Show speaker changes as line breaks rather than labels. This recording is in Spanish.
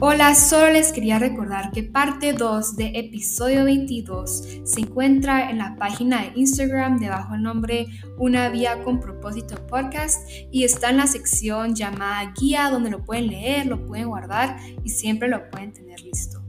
Hola, solo les quería recordar que parte 2 de episodio 22 se encuentra en la página de Instagram debajo del nombre Una Vía con Propósito Podcast y está en la sección llamada Guía donde lo pueden leer, lo pueden guardar y siempre lo pueden tener listo.